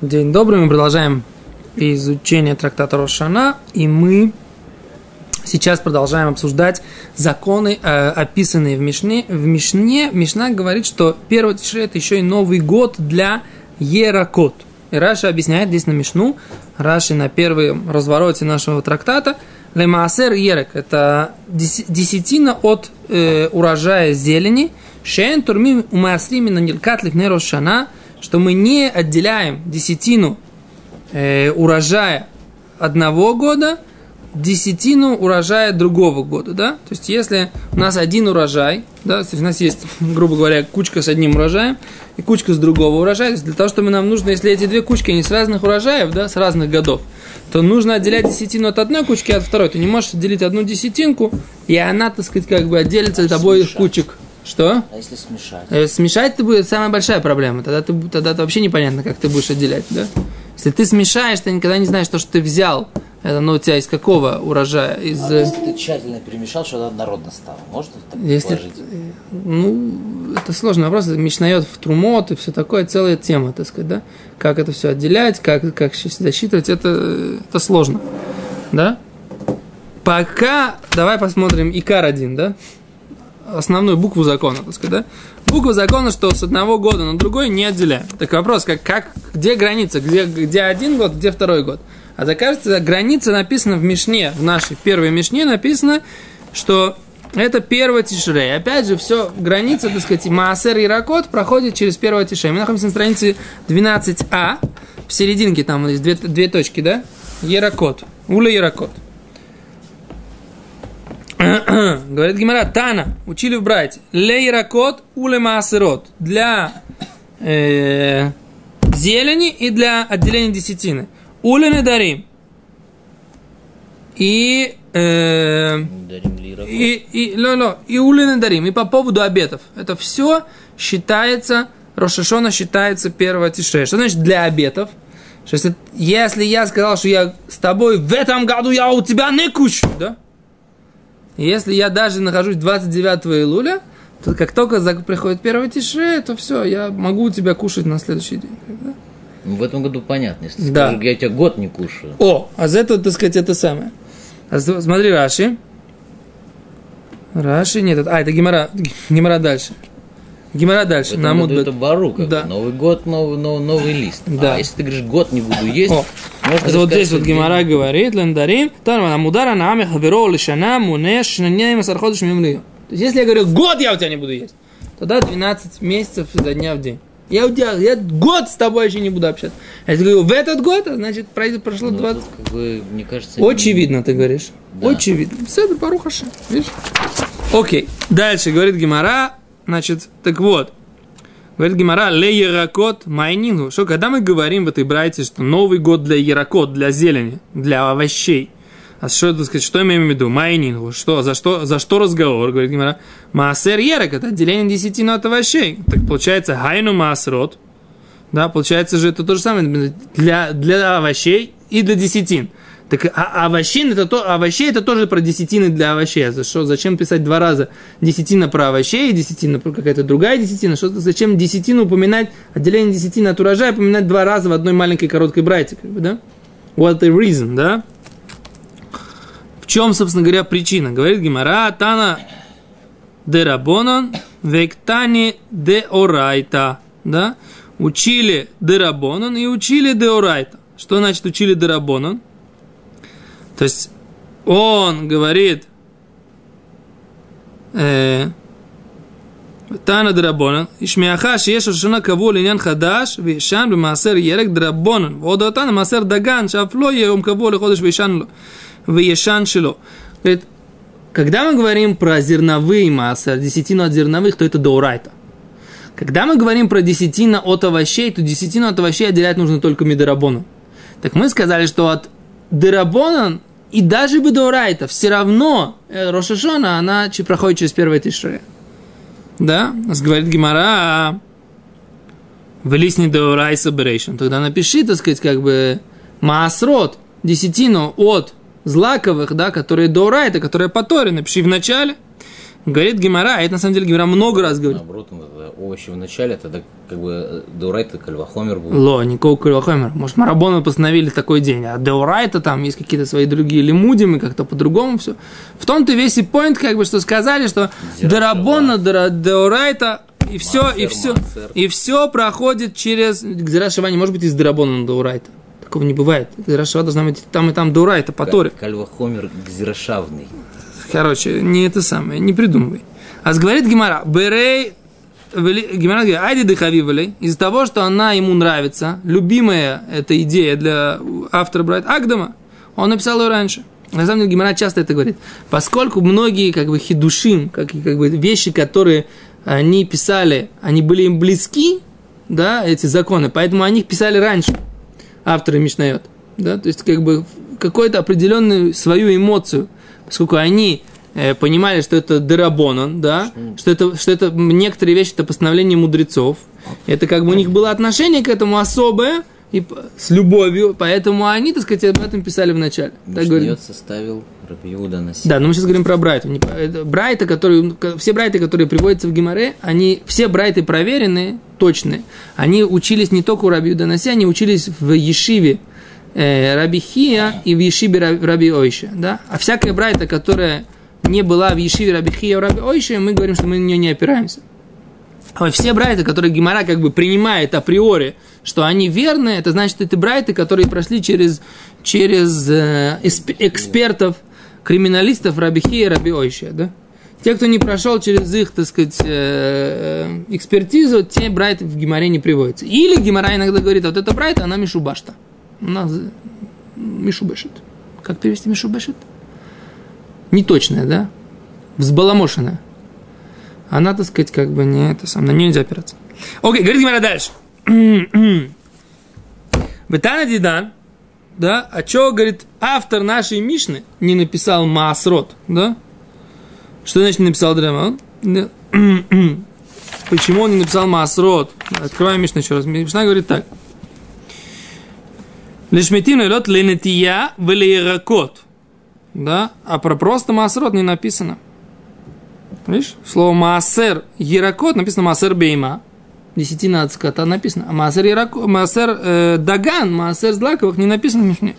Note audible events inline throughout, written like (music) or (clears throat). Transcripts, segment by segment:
День добрый, мы продолжаем изучение трактата Рошана, и мы сейчас продолжаем обсуждать законы, э, описанные в Мишне. В Мишне Мишна говорит, что первый тишре это еще и Новый год для Еракот. И Раша объясняет здесь на Мишну, Раши на первом развороте нашего трактата, Лемаасер Ерек – это десятина от э, урожая зелени, Шен турмим умасрими на нилкат лифней Рошана – что мы не отделяем десятину э, урожая одного года, десятину урожая другого года, да? То есть, если у нас один урожай, да, то есть у нас есть, (laughs) грубо говоря, кучка с одним урожаем и кучка с другого урожая, то есть для того, чтобы нам нужно, если эти две кучки, они с разных урожаев, да, с разных годов, то нужно отделять десятину от одной кучки, от второй. Ты не можешь отделить одну десятинку, и она, так сказать, как бы отделится от обоих кучек. Что? А если смешать? Если смешать, это будет самая большая проблема. Тогда, ты, тогда это вообще непонятно, как ты будешь отделять, да? Если ты смешаешь, ты никогда не знаешь, то, что ты взял. Это, ну, у тебя из какого урожая? Из... А если ты тщательно перемешал, что однородно стало, можно так если, положить? Ну, это сложный вопрос. Это мешнает в трумот и все такое, целая тема, так сказать, да? Как это все отделять, как, как засчитывать, это, это сложно, да? Пока, давай посмотрим Икар один, да? Основную букву закона, так сказать, да? Буква закона, что с одного года на другой не отделяем. Так вопрос, как, как, где граница, где, где один год, где второй год? А закажется, граница написана в Мишне, в нашей первой Мишне написано, что это первый тишрей. Опять же, все, граница, так сказать, Маасер и Ракот проходит через первый тишрей. Мы находимся на странице 12а, в серединке там есть две, две точки, да? Еракот, Уля Еракот. (clears throat) Говорит Гимара, Тана, учили в брате. Лейракот улемасерот. Для э, зелени и для отделения десятины. Улины дарим. И, э, и, и, ло, ло, и улины дарим. И по поводу обетов. Это все считается, Рошашона считается первого тише. Что значит для обетов? Что если, если я сказал, что я с тобой в этом году я у тебя не кучу, да? Если я даже нахожусь 29 июля, то как только приходит первый тише, то все, я могу у тебя кушать на следующий день. Да? Ну, в этом году понятно. Если да. скажешь, я тебя год не кушаю. О, а за это, так сказать, это самое. А смотри, Раши. Раши, нет, а, это Гимара, Гимара дальше. Гимара дальше. Этом году это бару, как да. Новый год, новый, новый, новый лист. Да. А если ты говоришь, год не буду есть, О. можно вот здесь вот Гимара говорит, лендарим, там амудара на аме хаверо лишана муне шнане масарходыш мимлию. То есть, если я говорю, год я у тебя не буду есть, тогда 12 месяцев изо дня в день. Я у тебя, я год с тобой еще не буду общаться. А если говорю, в этот год, значит, прошло ну, 20. Как бы, мне кажется, Очевидно, ты говоришь. Да. Очевидно. Все, это парухаша. Видишь? Окей. Дальше говорит Гимара. Значит, так вот. Говорит Гимара, ле яракот майнингу. Что, когда мы говорим в этой брайте, что Новый год для яракот, для зелени, для овощей, а что, так сказать, что имеем в виду? Майнингу. Что, за что, за что разговор? Говорит Гимара. Маасер ярак, это отделение десятины от овощей. Так получается, хайну маасрот. Да, получается же это то же самое для, для овощей и для десятин. Так а, овощин это то, овощей это тоже про десятины для овощей. За что, зачем писать два раза десятина про овощей и десятина про какая-то другая десятина? Что, зачем десятину упоминать, отделение десятины от урожая упоминать два раза в одной маленькой короткой бы, да? What the reason, да? В чем, собственно говоря, причина? Говорит Гимара, Тана де Рабонан, вектани де Орайта. Да? Учили де Рабонан и учили де Орайта. Что значит учили де Рабонан? То есть он говорит э, Тана Драбонан, Ишмиахаш Ешу Шана Каву Линян Хадаш, Вишан Бмасер Ерек Драбонан, Водотан Масер Даган, Шафло Еум Каву Лиходыш Вишан Вишан Шило. Говорит, когда мы говорим про зерновые массы, десятину от зерновых, то это доурайта. Когда мы говорим про десятина от овощей, то десятину от овощей отделять нужно только медорабону. Так мы сказали, что от дырабонан и даже Бедорайта, все равно Рошашона, она проходит через первое тишре. Да? Нас говорит Гимара, в лисне Деорай Соберейшн. Тогда напиши, так сказать, как бы Маасрот, десятину от злаковых, да, которые Деорайта, которые по Торе, напиши в начале. Говорит Гимара, а это на самом деле Гимара много раз говорит. Наоборот, овощи в начале, тогда как бы Деурайта Кальвахомер был. Ло, никакого Кульвахомер. Может, Марабоны постановили такой день, а Деурайта там есть какие-то свои другие лимудимы, как-то по-другому все. В том-то весь и point, как бы, что сказали, что Дарабона, Деурайта, и все, и Маасер, все, Маасер. и все проходит через Гзирашива, не может быть из Дарабона на Деурайта. Такого не бывает. Гзирашива должна быть там и там Деурайта, по Торе. Кальвахомер Гзирошавный. Короче, не это самое, не придумывай. А говорит Гимара, Берей, Гимара говорит, айди дыхавивали, из-за того, что она ему нравится, любимая эта идея для автора Брайт Агдама, он написал ее раньше. На самом деле Гимара часто это говорит. Поскольку многие как бы хидушим, как, как бы вещи, которые они писали, они были им близки, да, эти законы, поэтому они их писали раньше, авторы Мишнает. Да, то есть как бы какую-то определенную свою эмоцию, поскольку они э, понимали, что это дерабонан, да, что это, что это некоторые вещи, это постановление мудрецов, это как бы у них было отношение к этому особое, и с любовью, поэтому они, так сказать, об этом писали в начале. Так говорит. Мишнет составил Рабиуда Наси. Да, но мы сейчас говорим про про- это Брайты, которые, все Брайты, которые приводятся в Гимаре, они, все Брайты проверенные, точные. Они учились не только у Раби Юданаси, они учились в Ешиве э, Раби Хия и в Ешиве Ра- Раби Ойша. Да? А всякая Брайта, которая не была в Ешиве Раби Хия Раби Ойша, мы говорим, что мы на нее не опираемся. А все брайты, которые Гимара как бы принимает априори, что они верные, это значит, это брайты, которые прошли через, через э, экспертов, криминалистов Рабихи и Раби Ойшия, да? Те, кто не прошел через их, так сказать, э, э, экспертизу, те брайты в Гимаре не приводятся. Или Гимара иногда говорит, вот эта брайта, она Мишубашта. Она з- Мишубешит. Как перевести Мишубешит? Неточная, да? Взбаламошенная она, так сказать, как бы не это сам, на нее нельзя опираться. Окей, говорит Гимара дальше. (clears throat) Бетана Дидан, да, а что, говорит, автор нашей Мишны не написал Маасрот, да? Что значит не написал Драма? Да. (clears throat) Почему он не написал Маасрот? Открываем Мишну еще раз. Мишна говорит так. Лишметим лед ленетия велеиракот. Да? А про просто Маасрот не написано. Видишь? Слово Маасер Яракот написано Маасер Бейма. Десятина от скота написано. А Маасер Яракот, Маасер э, Даган, Маасер Злаковых не написано в Мишне.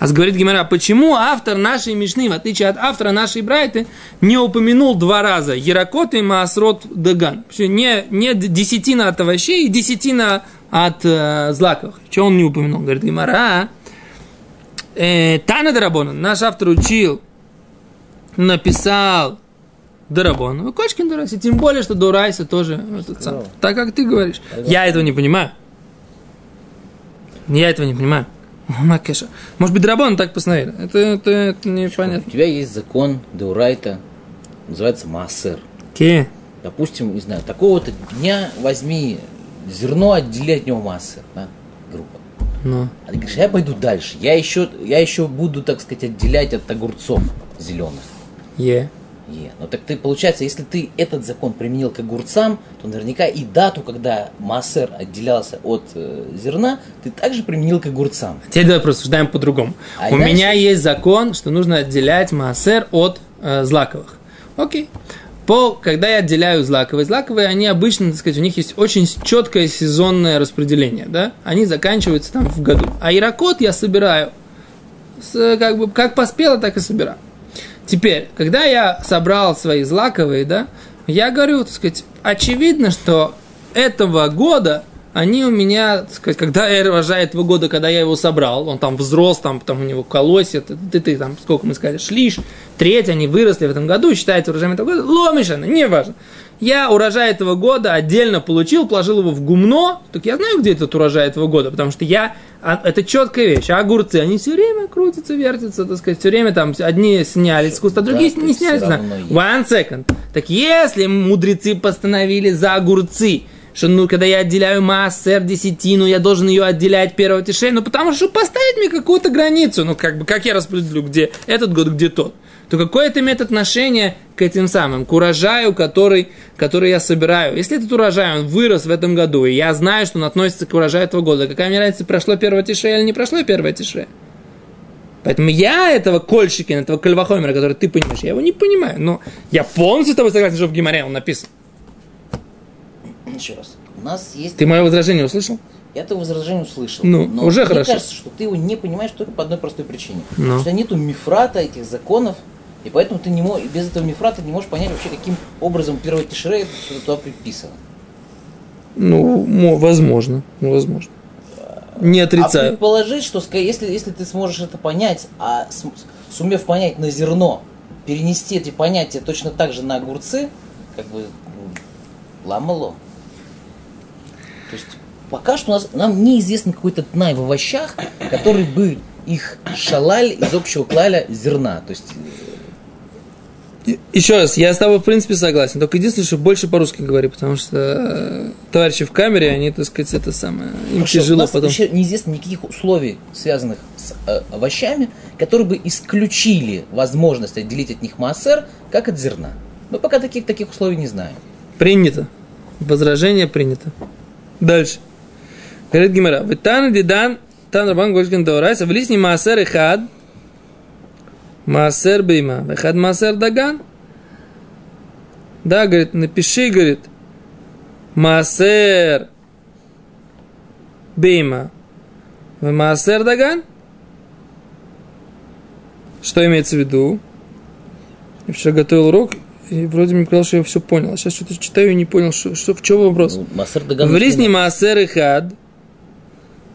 А говорит Гимара, почему автор нашей Мишны, в отличие от автора нашей Брайты, не упомянул два раза Яракот и Маасрот Даган? Почему Не, не десятина от овощей и десятина от э, злаковых. Чего он не упомянул? Говорит Гимара, э, Тана Дарабона, наш автор учил, написал Дарабон. Ну, Кочкин Дурайса. Тем более, что Дурайса тоже этот сам. Так, как ты говоришь. Я этого не понимаю. Я этого не понимаю. Макеша. Может быть, Дарабон так постановили. Это, это, это У непонятно. тебя есть закон Деурайта, называется Маасер. Ке. Допустим, не знаю, такого-то дня возьми зерно, отдели от него Маасер, да, группа. Ну. А ты говоришь, я пойду дальше, я еще, я еще буду, так сказать, отделять от огурцов зеленых. Е. Е. Ну так ты, получается, если ты этот закон применил к огурцам, то наверняка и дату, когда массер отделялся от э, зерна, ты также применил к огурцам. Теперь давай просуждаем по-другому. А У дальше- меня есть закон, что нужно отделять маасер от э, злаковых. Окей. По, когда я отделяю злаковые, злаковые, они обычно, так сказать, у них есть очень четкое сезонное распределение, да? Они заканчиваются там в году. А иракот я собираю, с, как бы, как поспело, так и собираю. Теперь, когда я собрал свои злаковые, да, я говорю, так сказать, очевидно, что этого года они у меня, так сказать, когда я урожай этого года, когда я его собрал, он там взрос, там, там у него колосья, ты, ты, там, сколько мы сказали, шлиш, треть, они выросли в этом году, считается урожаем этого года, ломишано, неважно. Я урожай этого года отдельно получил, положил его в гумно, так я знаю, где этот урожай этого года, потому что я, а, это четкая вещь, а огурцы, они все время крутятся, вертятся, так сказать, все время там, одни снялись с куста, другие Да, не снялись. One second. Так если мудрецы постановили за огурцы, что ну, когда я отделяю массер десятину, я должен ее отделять первого тишей, ну потому что поставить мне какую-то границу, ну как бы, как я распределю, где этот год, где тот, то какое это имеет отношение к этим самым, к урожаю, который, который я собираю. Если этот урожай, он вырос в этом году, и я знаю, что он относится к урожаю этого года, какая мне разница, прошло первое тише или не прошло первое тише? Поэтому я этого кольщикина, этого кальвахомера, который ты понимаешь, я его не понимаю. Но я полностью с тобой согласен, что в Гимаре он написан. Еще раз. У нас есть... Ты мое возражение услышал? Я это возражение услышал. Ну, но уже мне хорошо. кажется, что ты его не понимаешь только по одной простой причине. Ну. Что нету мифрата этих законов, и поэтому ты не можешь, без этого мифрата не можешь понять вообще, каким образом первое тишре что туда приписано. Ну, мо- возможно. Ну, возможно. Не А отрицаю. предположить, что если, если ты сможешь это понять, а сумев понять на зерно, перенести эти понятия точно так же на огурцы, как бы ну, ламало. То есть пока что у нас нам неизвестен какой-то тнай в овощах, который бы их шалаль из общего клаля зерна. То есть Еще раз, я с тобой в принципе согласен. Только единственное, что больше по-русски говори, потому что э, товарищи в камере, они, так сказать, это самое, им Потому что у тяжело нас потом. еще неизвестно никаких условий, связанных с э, овощами, которые бы исключили возможность отделить от них массер, как от зерна. Мы пока таких, таких условий не знаем. Принято. Возражение принято. Дальше. Говорит Гимара. Витан дидан тан рабан гошкин даурайса влисни маасер и хад маасер бейма. Вехад маасер даган. Да, говорит, напиши, говорит, маасер бейма. Маасер даган. Что имеется в виду? Я вчера готовил урок, и вроде мне казалось, что я все понял. А сейчас что-то читаю и не понял, что, что, в чем вопрос. Ну. В рисне маасер и хад,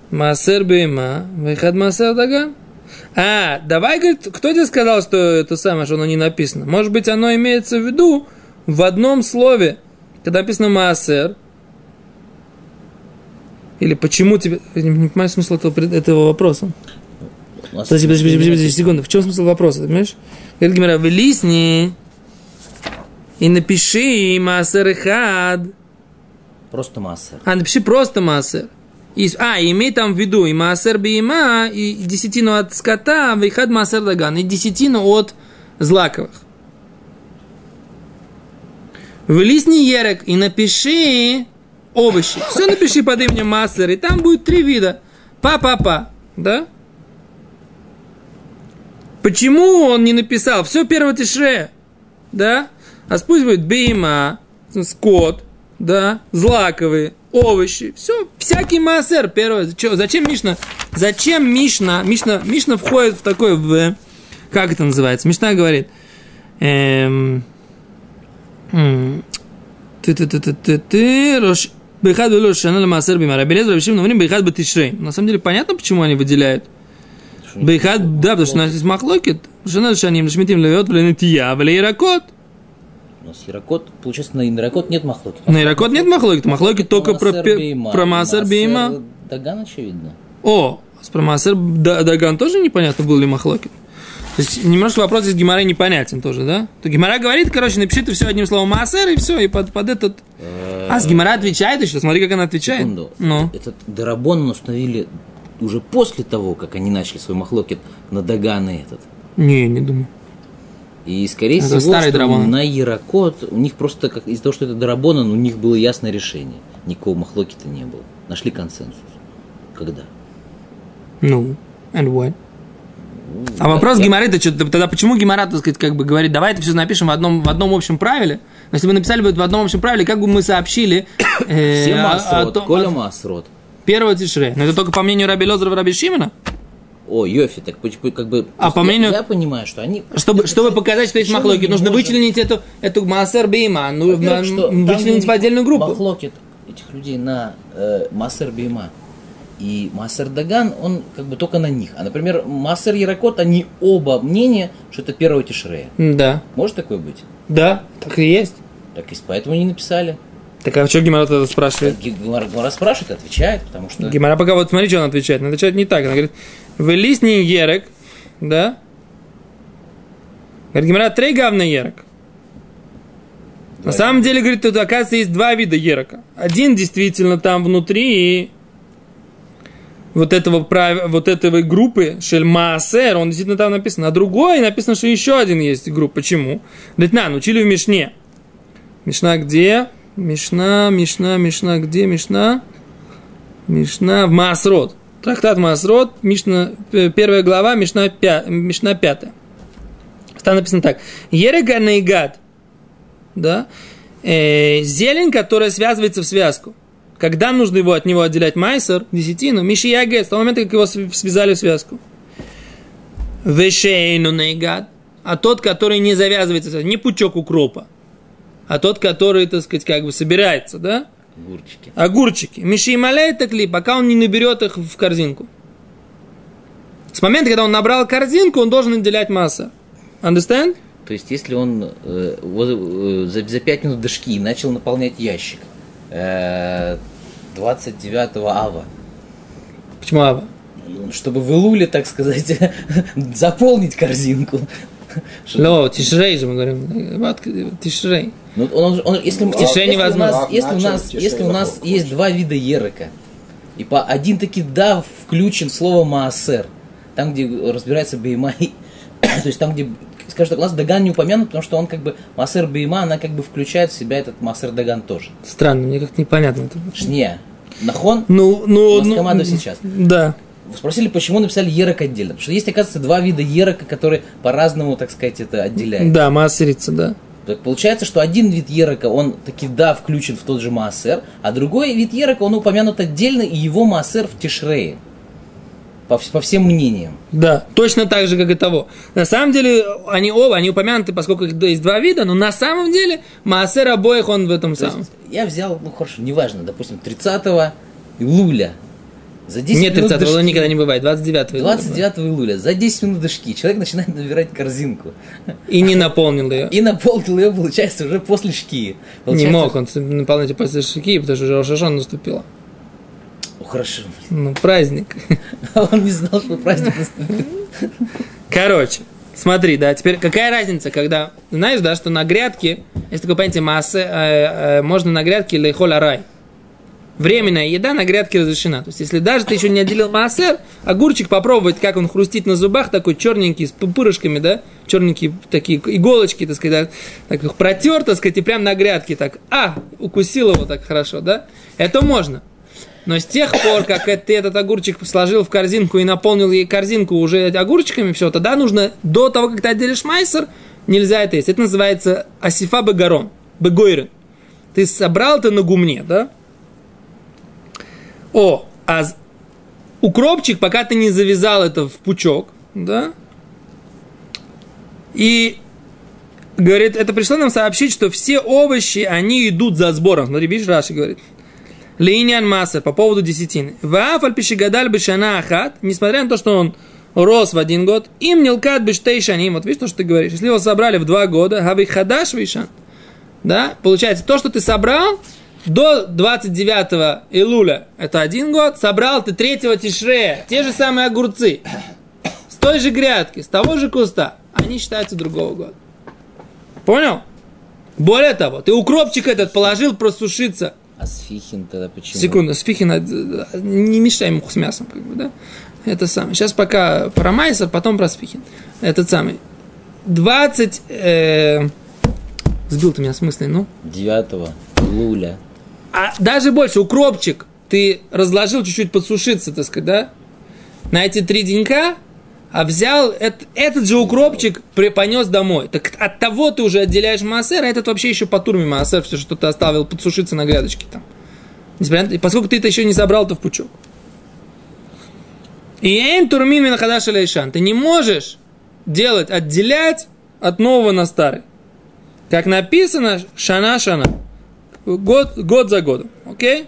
маасер бейма, вейхад маасер даган. А, давай, говорит, кто тебе сказал, что это самое, что оно не написано? Может быть, оно имеется в виду в одном слове, когда написано маасер, или почему тебе... Я не, понимаю смысл этого, этого вопроса. Массер- Подожди, подожди, подожди, подожди, секунду. В чем смысл вопроса, понимаешь? Говорит Гимара, вылисни и напиши маасер и хад. Просто массер. А, напиши просто маасер. И, а, имей там в виду и маасер биима, и десятину от скота, вейхад маасер даган, и десятину от злаковых. Вылисни ерек и напиши овощи. Все напиши под именем маасер, и там будет три вида. Па-па-па, да? Почему он не написал? Все первое тишре, да? А пусть будет биима, скот, да, злаковые, овощи, все, всякий массер, первое, зачем Мишна, зачем Мишна, Мишна, Мишна входит в такой, в, как это называется, Мишна говорит, эм, ты ты ты ты ты ты рош Бейхад было шана массер бимара. Белез рабишим говорим бейхад батишрей. На самом деле понятно, почему они выделяют. Бейхад, да, потому что у нас есть махлокет. Шана шаним шмитим левет вленетия, влеиракот. У нас Яракот, получается, на Яракот нет махлоки. На Иракот нет махлокит, махлокит только про, про Маасер Бейма. Даган, очевидно. О, с про Маасер Да- Даган тоже непонятно, был ли махлокит. То есть немножко вопрос из Гимара непонятен тоже, да? То Гимара говорит, короче, напиши ты все одним словом Маасер, и все, и под, под этот... А, с Гимара отвечает еще, смотри, как она отвечает. Секунду. Ну, Этот Дарабон установили уже после того, как они начали свой махлокет на Даган и этот. не, не думаю. И, скорее Это всего, старый Дарабон. на Яракот у них просто, как из-за того, что это Дарабонан, у них было ясное решение. Никакого махлокита не было. Нашли консенсус. Когда? Ну, and what? А вопрос я- Гимары, это что, тогда почему Гимара, так сказать, как бы говорит, давай это все напишем в одном, в одном общем правиле? Но если бы написали бы в одном общем правиле, как бы мы сообщили (coughs) э, Все о- о масрот, том- Коля масрот. первого тишре? Но это только по мнению Раби Лозера и Раби Шимона? О, Йофи, так как бы... А по мнению- Я, понимаю, что они... Чтобы, чтобы показать, что есть махлоки, нужно можем? вычленить эту, эту массер бейма, ну, вычленить в отдельную группу. Махлокит этих людей на э, Массер Бейма и Массер Даган, он как бы только на них. А, например, Массер Яракот, они оба мнения, что это первого Тишрея. Да, Может такое быть? да, так и есть. Так и поэтому не написали. Так а что Гимара тогда спрашивает? Гимара Гимара спрашивает, отвечает, потому что... Гимара пока вот смотри, что он отвечает. Он отвечает не так. Она говорит, в лисни ерек, да? Говорит, Гимара, трей гавна ерек. На самом деле, говорит, тут, оказывается, есть два вида ерока. Один действительно там внутри вот этого, прав... вот этого группы, Шель Маасер, он действительно там написан. А другой написано, что еще один есть группа. Почему? Говорит, на, научили в Мишне. Мишна где? Мишна, Мишна, Мишна где? Мишна? Мишна в Маасрот. Трактат Масрот, Мишна, э, первая глава, Мишна, пя, Мишна пятая. Там написано так. Ерега наигад, да, э, зелень, которая связывается в связку. Когда нужно его от него отделять майсер, десятину, Миши Яге, с того момента, как его связали в связку. Вешейну наигад, а тот, который не завязывается, не пучок укропа, а тот, который, так сказать, как бы собирается, да? Огурчики. Огурчики. Миши малей такли, пока он не наберет их в корзинку. С момента, когда он набрал корзинку, он должен отделять масса. Understand? То есть, если он э, вот, э, за, за 5 минут до шки начал наполнять ящик э, 29 ава, Почему Ава? чтобы в Илуле, так сказать, (laughs) заполнить корзинку. Ло, тишрей же мы говорим. Тишрей. Ну, он, он, если, В тишине если у невозможно. нас, если у нас, если у нас есть два вида ерока, и по один таки да включен слово маасер, там где разбирается бейма, и- (coughs) то есть там где, скажем так, у нас Даган не упомянут, потому что он как бы маасер бейма, она как бы включает в себя этот маасер Даган тоже. Странно, мне как-то непонятно это. Шния. Нахон, Ну, ну, У нас ну, команда сейчас. Да. Спросили, почему написали ерок отдельно. Потому что есть, оказывается, два вида ерока, которые по-разному, так сказать, это отделяют. Да, массерица, да. Так получается, что один вид ерока, он таки да, включен в тот же маасер, а другой вид ерока, он упомянут отдельно, и его маасер в Тишрее. По, по всем мнениям. Да, точно так же, как и того. На самом деле, они оба, они упомянуты, поскольку их есть два вида, но на самом деле Маасер обоих он в этом То самом. я взял, ну хорошо, неважно, допустим, 30 июля. За 10 Нет, минут 30 до го шки- никогда не бывает, 29 го 29 июля, за 10 минут до шки, человек начинает набирать корзинку. И не наполнил ее. И наполнил ее, получается, уже после шки. Не Получается- мог он наполнить после шики, потому что уже Рошашон наступила. О, хорошо. Ну, праздник. А он не знал, что праздник наступит. Короче, смотри, да, теперь какая разница, когда, знаешь, да, что на грядке, есть такое понятие массы, э, э, можно на грядке лейхоль рай. Временная еда на грядке разрешена. То есть, если даже ты еще не отделил массер, огурчик попробовать, как он хрустит на зубах, такой черненький, с пупырышками, да, черненькие такие иголочки, так сказать, так, их протер, так сказать, и прям на грядке так, а, укусил его так хорошо, да, это можно. Но с тех пор, как ты этот огурчик сложил в корзинку и наполнил ей корзинку уже огурчиками, все, тогда нужно, до того, как ты отделишь майсер, нельзя это есть. Это называется асифа багарон, бегойрен. Ты собрал это на гумне, да? О, а укропчик, пока ты не завязал это в пучок, да? И говорит, это пришло нам сообщить, что все овощи, они идут за сбором. Смотри, видишь, Раши говорит. Лейнян Массер по поводу десятины. Вафаль пишигадаль бешана ахат, несмотря на то, что он рос в один год, им нилкат бештей шаним. Вот видишь то, что ты говоришь. Если его собрали в два года, хави хадаш вишан. Да, получается, то, что ты собрал до 29 Илуля, это один год, собрал ты 3 Тишрея, те же самые огурцы, с той же грядки, с того же куста, они считаются другого года. Понял? Более того, ты укропчик этот положил просушиться А сфихин тогда почему? Секунду, Спихин, э, не мешай ему с мясом, как бы, да? Это самое. Сейчас пока про майсер, потом про Спихин. Этот самый. 20... э, Сбил ты меня с мысли, ну? 9 июля. А даже больше, укропчик ты разложил чуть-чуть подсушиться, так сказать, да? На эти три денька, а взял эт- этот же укропчик, при- понес домой. Так от того ты уже отделяешь массер, а этот вообще еще по турме массер, все, что ты оставил подсушиться на грядочке там. И поскольку ты это еще не собрал, то в пучок. И эйн турмин минахадаш лейшан. Ты не можешь делать, отделять от нового на старый. Как написано, шана-шана. Год, год за годом. Окей?